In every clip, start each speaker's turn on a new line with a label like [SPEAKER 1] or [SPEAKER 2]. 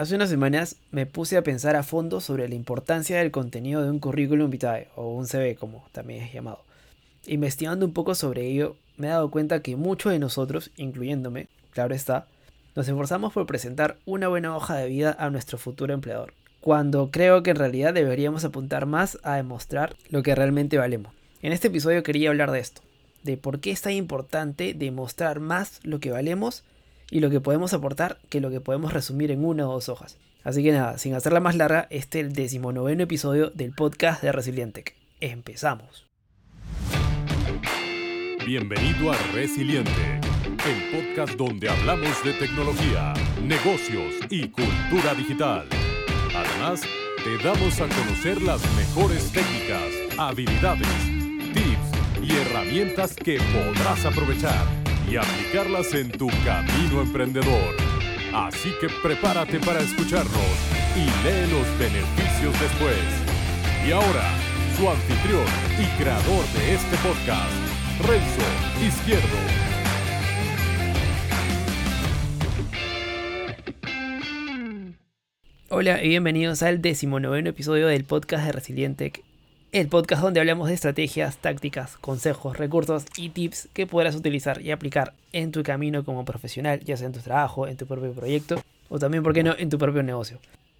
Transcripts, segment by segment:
[SPEAKER 1] Hace unas semanas me puse a pensar a fondo sobre la importancia del contenido de un currículum vitae, o un CV como también es llamado. Investigando un poco sobre ello, me he dado cuenta que muchos de nosotros, incluyéndome, claro está, nos esforzamos por presentar una buena hoja de vida a nuestro futuro empleador, cuando creo que en realidad deberíamos apuntar más a demostrar lo que realmente valemos. En este episodio quería hablar de esto, de por qué es tan importante demostrar más lo que valemos y lo que podemos aportar que lo que podemos resumir en una o dos hojas. Así que nada, sin hacerla más larga, este es el decimonoveno episodio del podcast de Resilientec. Empezamos.
[SPEAKER 2] Bienvenido a Resiliente, el podcast donde hablamos de tecnología, negocios y cultura digital. Además, te damos a conocer las mejores técnicas, habilidades, tips y herramientas que podrás aprovechar y aplicarlas en tu camino emprendedor. Así que prepárate para escucharnos y lee los beneficios después. Y ahora, su anfitrión y creador de este podcast, Renzo Izquierdo.
[SPEAKER 1] Hola y bienvenidos al decimonoveno episodio del podcast de Resiliente el podcast donde hablamos de estrategias, tácticas, consejos, recursos y tips que podrás utilizar y aplicar en tu camino como profesional, ya sea en tu trabajo, en tu propio proyecto o también, ¿por qué no?, en tu propio negocio.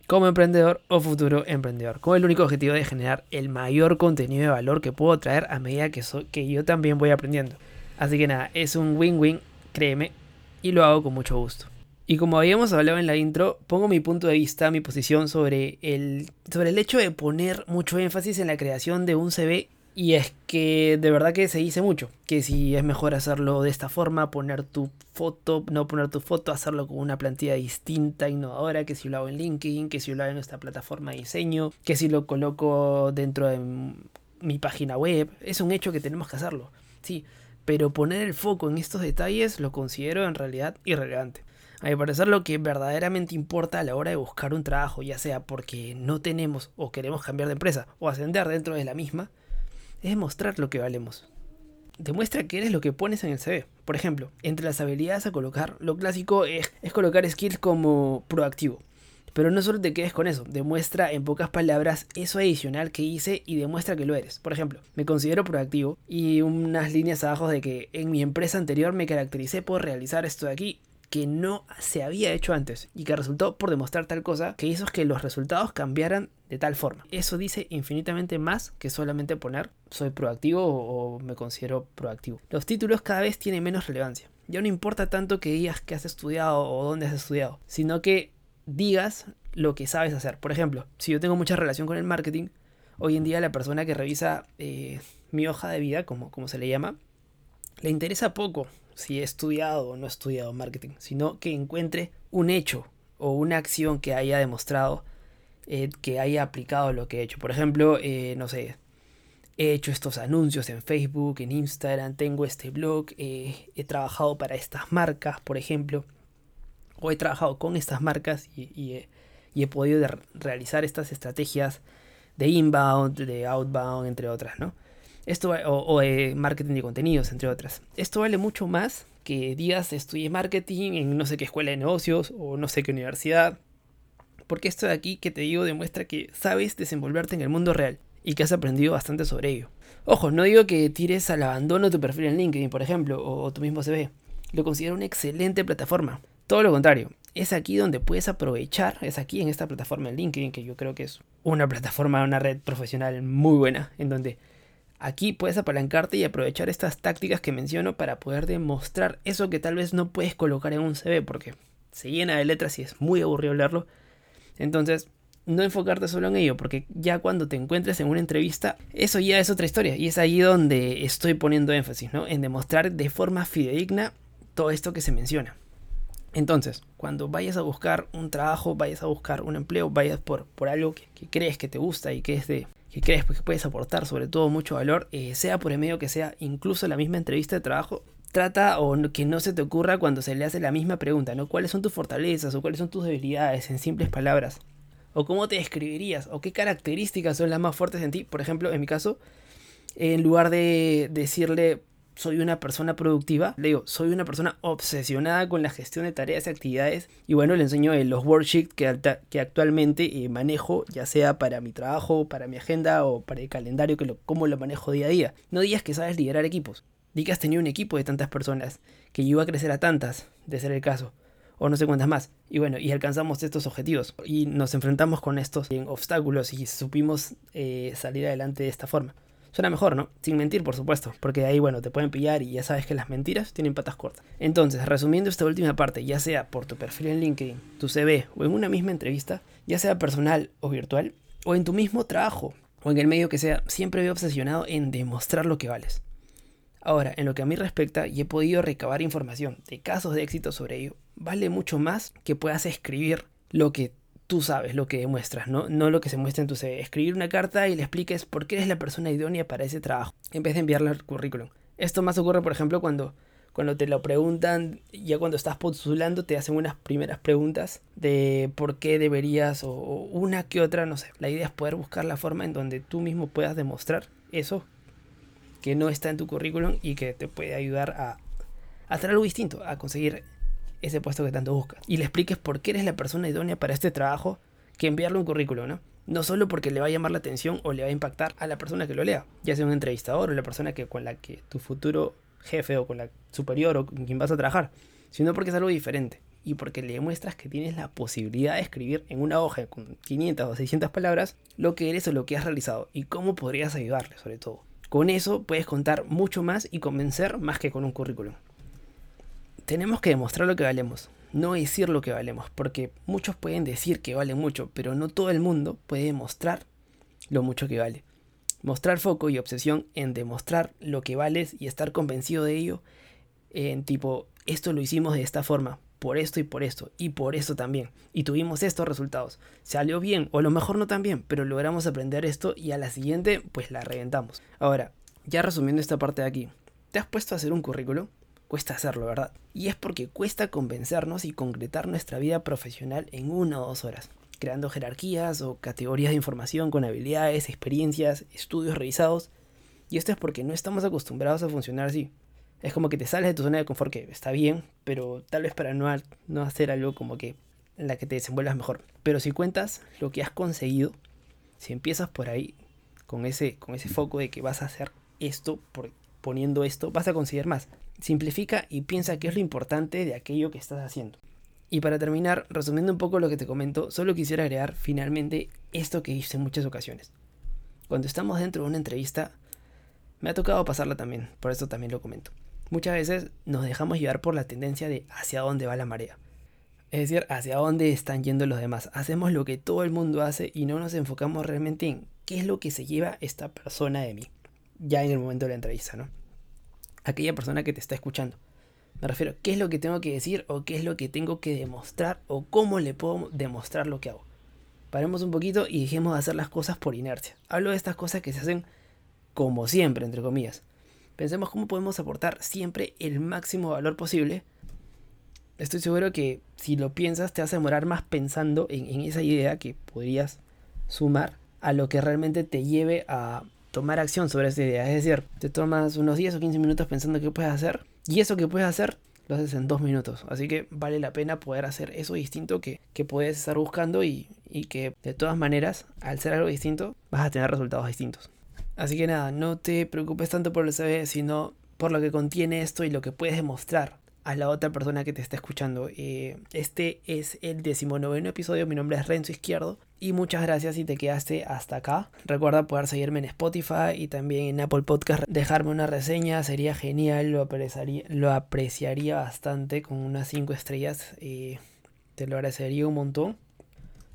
[SPEAKER 1] Como emprendedor o futuro emprendedor, con el único objetivo de generar el mayor contenido de valor que puedo traer a medida que, que yo también voy aprendiendo. Así que nada, es un win-win, créeme, y lo hago con mucho gusto. Y como habíamos hablado en la intro, pongo mi punto de vista, mi posición sobre el, sobre el hecho de poner mucho énfasis en la creación de un CV. Y es que de verdad que se dice mucho, que si es mejor hacerlo de esta forma, poner tu foto, no poner tu foto, hacerlo con una plantilla distinta, innovadora, que si lo hago en LinkedIn, que si lo hago en esta plataforma de diseño, que si lo coloco dentro de mi página web, es un hecho que tenemos que hacerlo, sí, pero poner el foco en estos detalles lo considero en realidad irrelevante. A mi parecer lo que verdaderamente importa a la hora de buscar un trabajo, ya sea porque no tenemos o queremos cambiar de empresa o ascender dentro de la misma, es mostrar lo que valemos. Demuestra que eres lo que pones en el CV. Por ejemplo, entre las habilidades a colocar, lo clásico es, colocar skills como proactivo. Pero no solo te quedes con eso, demuestra en pocas palabras eso adicional que hice y demuestra que lo eres. Por ejemplo, me considero proactivo y unas líneas abajo de que en mi empresa anterior me caractericé por realizar esto de aquí que no se había hecho antes y que resultó por demostrar tal cosa que hizo que los resultados cambiaran de tal forma. Eso dice infinitamente más que solamente poner soy proactivo o, me considero proactivo. Los títulos cada vez tienen menos relevancia. Ya no importa tanto que digas que has estudiado o dónde has estudiado, sino que digas lo que sabes hacer. Por ejemplo, si yo tengo mucha relación con el marketing, hoy en día la persona que revisa eh, mi hoja de vida, como, como se le llama, le interesa poco si he estudiado o no he estudiado marketing, sino que encuentre un hecho o una acción que haya demostrado eh, que haya aplicado lo que he hecho. Por ejemplo, eh, no sé, he hecho estos anuncios en Facebook, en Instagram, tengo este blog, eh, he trabajado para estas marcas, por ejemplo, o he trabajado con estas marcas y, he, podido realizar estas estrategias de inbound, de outbound, entre otras, ¿no? Esto, o, marketing de contenidos, entre otras. Esto vale mucho más que digas estudié marketing en no sé qué escuela de negocios o no sé qué universidad. Porque esto de aquí que te digo demuestra que sabes desenvolverte en el mundo real y que has aprendido bastante sobre ello. Ojo, no digo que tires al abandono tu perfil en LinkedIn, por ejemplo, o tu mismo CV. Lo considero una excelente plataforma. Todo lo contrario, es aquí donde puedes aprovechar, es aquí en esta plataforma en LinkedIn, que yo creo que es una plataforma, una red profesional muy buena, en donde Aquí puedes apalancarte y aprovechar estas tácticas que menciono para poder demostrar eso que tal vez no puedes colocar en un CV porque se llena de letras y es muy aburrido leerlo. Entonces, no enfocarte solo en ello, porque ya cuando te encuentres en una entrevista, eso ya es otra historia. Y es ahí donde estoy poniendo énfasis, ¿no? En demostrar de forma fidedigna todo esto que se menciona. Entonces, cuando vayas a buscar un trabajo, vayas a buscar un empleo, vayas por, por algo que crees que te gusta y que es de, que crees que puedes aportar sobre todo mucho valor, eh, sea por el medio que sea, incluso la misma entrevista de trabajo, trata o que no se te ocurra cuando se le hace la misma pregunta, ¿no? ¿Cuáles son tus fortalezas o cuáles son tus debilidades en simples palabras? ¿O cómo te describirías? ¿O qué características son las más fuertes en ti? Por ejemplo, en mi caso, en lugar de decirle soy una persona productiva, le digo, soy una persona obsesionada con la gestión de tareas y actividades. Y bueno, le enseño los worksheets que, que actualmente eh, manejo, ya sea para mi trabajo, para mi agenda o para el calendario, que lo, cómo lo manejo día a día. No digas que sabes liderar equipos. Di que has tenido un equipo de tantas personas, que iba a crecer a tantas, de ser el caso o no sé cuántas más. Y bueno, y alcanzamos estos objetivos y nos enfrentamos con estos obstáculos y supimos eh, salir adelante de esta forma. Suena mejor, ¿no? Sin mentir, por supuesto, porque ahí, bueno, te pueden pillar y ya sabes que las mentiras tienen patas cortas. Entonces, resumiendo esta última parte, ya sea por tu perfil en LinkedIn, tu CV o en una misma entrevista, ya sea personal o virtual, o en tu mismo trabajo, o en el medio que sea, siempre veo obsesionado en demostrar lo que vales. Ahora, en lo que a mí respecta, y he podido recabar información de casos de éxito sobre ello, vale mucho más que puedas escribir lo que tú sabes lo que demuestras, ¿no? No lo que se muestra en tu CV. Escribir una carta y le expliques por qué eres la persona idónea para ese trabajo, en vez de enviarle al currículum. Esto más ocurre, por ejemplo, cuando, cuando te lo preguntan, ya cuando estás postulando, te hacen unas primeras preguntas de por qué deberías, o, una que otra, no sé. La idea es poder buscar la forma en donde tú mismo puedas demostrar eso que no está en tu currículum y que te puede ayudar a hacer algo distinto, a conseguir ese puesto que tanto buscas. Y le expliques por qué eres la persona idónea para este trabajo que enviarle un currículum, ¿no? No solo porque le va a llamar la atención o le va a impactar a la persona que lo lea, ya sea un entrevistador o la persona que, con la que tu futuro jefe o con la superior o con quien vas a trabajar, sino porque es algo diferente y porque le demuestras que tienes la posibilidad de escribir en una hoja con 500 o 600 palabras lo que eres o lo que has realizado y cómo podrías ayudarle sobre todo. Con eso puedes contar mucho más y convencer más que con un currículum tenemos que demostrar lo que valemos, no decir lo que valemos, porque muchos pueden decir que valen mucho, pero no todo el mundo puede demostrar lo mucho que vale. Mostrar foco y obsesión en demostrar lo que vales y estar convencido de ello, en tipo, esto lo hicimos de esta forma, por esto y por esto, y por esto también, y tuvimos estos resultados. Salió bien, o a lo mejor no tan bien, pero logramos aprender esto y a la siguiente, pues la reventamos. Ahora, ya resumiendo esta parte de aquí, ¿te has puesto a hacer un currículo? Cuesta hacerlo, ¿verdad? Y es porque cuesta convencernos y concretar nuestra vida profesional en una o dos horas, creando jerarquías o categorías de información con habilidades, experiencias, estudios revisados. Y esto es porque no estamos acostumbrados a funcionar así. Es como que te sales de tu zona de confort, que está bien, pero tal vez para no, no hacer algo como que en la que te desenvuelvas mejor. Pero si cuentas lo que has conseguido, si empiezas por ahí, con ese, con ese foco de que vas a hacer esto, poniendo esto, vas a conseguir más. Simplifica y piensa qué es lo importante de aquello que estás haciendo. Y para terminar, resumiendo un poco lo que te comento, solo quisiera agregar finalmente esto que hice en muchas ocasiones. Cuando estamos dentro de una entrevista, me ha tocado pasarla también, por eso también lo comento. Muchas veces nos dejamos llevar por la tendencia de hacia dónde va la marea. Es decir, hacia dónde están yendo los demás. Hacemos lo que todo el mundo hace y no nos enfocamos realmente en qué es lo que se lleva esta persona de mí. Ya en el momento de la entrevista, ¿no? Aquella persona que te está escuchando. Me refiero, ¿qué es lo que tengo que decir o qué es lo que tengo que demostrar o cómo le puedo demostrar lo que hago? Paremos un poquito y dejemos de hacer las cosas por inercia. Hablo de estas cosas que se hacen como siempre, entre comillas. Pensemos cómo podemos aportar siempre el máximo valor posible. Estoy seguro que si lo piensas te vas a demorar más pensando en, en esa idea que podrías sumar a lo que realmente te lleve a tomar acción sobre esa idea. Es decir, te tomas unos 10 o 15 minutos pensando qué puedes hacer y eso que puedes hacer lo haces en dos minutos. Así que vale la pena poder hacer eso distinto que, que puedes estar buscando y, y que de todas maneras, al ser algo distinto, vas a tener resultados distintos. Así que nada, no te preocupes tanto por el CV, sino por lo que contiene esto y lo que puedes demostrar la otra persona que te está escuchando. Eh, este es el decimonoveno episodio. Mi nombre es Renzo Izquierdo. Y muchas gracias si te quedaste hasta acá. Recuerda poder seguirme en Spotify y también en Apple Podcast. Dejarme una reseña sería genial. Lo apreciaría, lo apreciaría bastante con unas 5 estrellas. Eh, te lo agradecería un montón.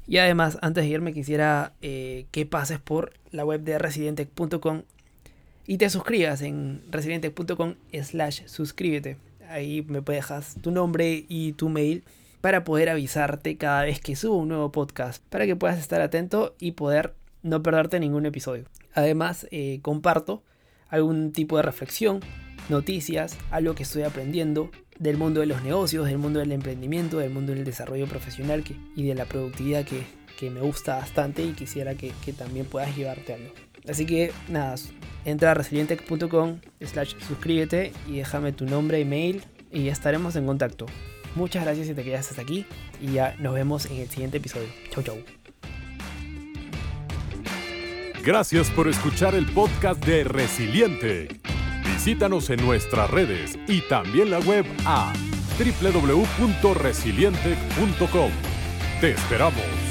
[SPEAKER 1] Y además, antes de irme, quisiera eh, que pases por la web de residentec.com y te suscribas en residentec.com slash suscríbete Ahí me dejas tu nombre y tu mail para poder avisarte cada vez que subo un nuevo podcast, para que puedas estar atento y poder no perderte ningún episodio. Además, eh, comparto algún tipo de reflexión, noticias, algo que estoy aprendiendo del mundo de los negocios, del mundo del emprendimiento, del mundo del desarrollo profesional que, y de la productividad que, me gusta bastante y quisiera que, que también puedas llevarte algo. Así que nada, entra a resilientech.com slash suscríbete y déjame tu nombre, email y estaremos en contacto. Muchas gracias si te quedas hasta aquí y ya nos vemos en el siguiente episodio. Chau chau.
[SPEAKER 2] Gracias por escuchar el podcast de Resiliente. Visítanos en nuestras redes y también la web a www.resiliente.com. Te esperamos.